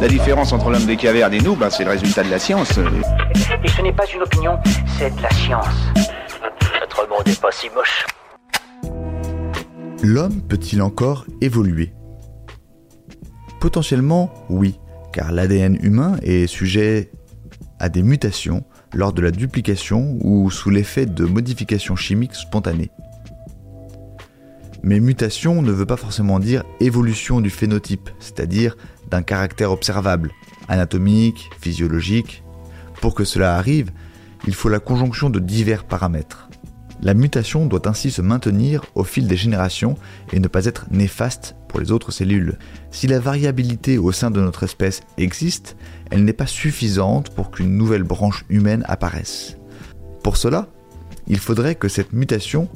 La différence entre l'homme des cavernes et nous, ben, c'est le résultat de la science. Et ce n'est pas une opinion, c'est de la science. Notre monde n'est pas si moche. L'homme peut-il encore évoluer? Potentiellement, oui, car l'ADN humain est sujet à des mutations lors de la duplication ou sous l'effet de modifications chimiques spontanées. Mais mutation ne veut pas forcément dire évolution du phénotype, c'est-à-dire d'un caractère observable, anatomique, physiologique. Pour que cela arrive, il faut la conjonction de divers paramètres. La mutation doit ainsi se maintenir au fil des générations et ne pas être néfaste pour les autres cellules. Si la variabilité au sein de notre espèce existe, elle n'est pas suffisante pour qu'une nouvelle branche humaine apparaisse. Pour cela, il faudrait que cette mutation,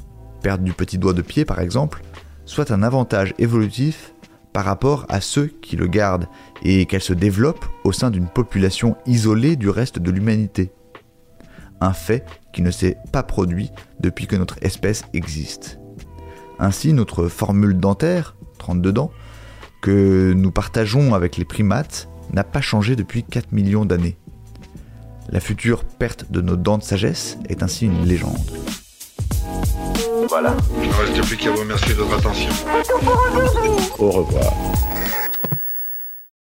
perte du petit doigt de pied par exemple, soit un avantage évolutif par rapport à ceux qui le gardent et qu'elle se développe au sein d'une population isolée du reste de l'humanité. Un fait qui ne s'est pas produit depuis que notre espèce existe. Ainsi, notre formule dentaire, 32 dents, que nous partageons avec les primates, n'a pas changé depuis 4 millions d'années. La future perte de nos dents de sagesse est ainsi une légende. Voilà. Il ne reste plus qu'à vous remercier de votre attention. Au revoir.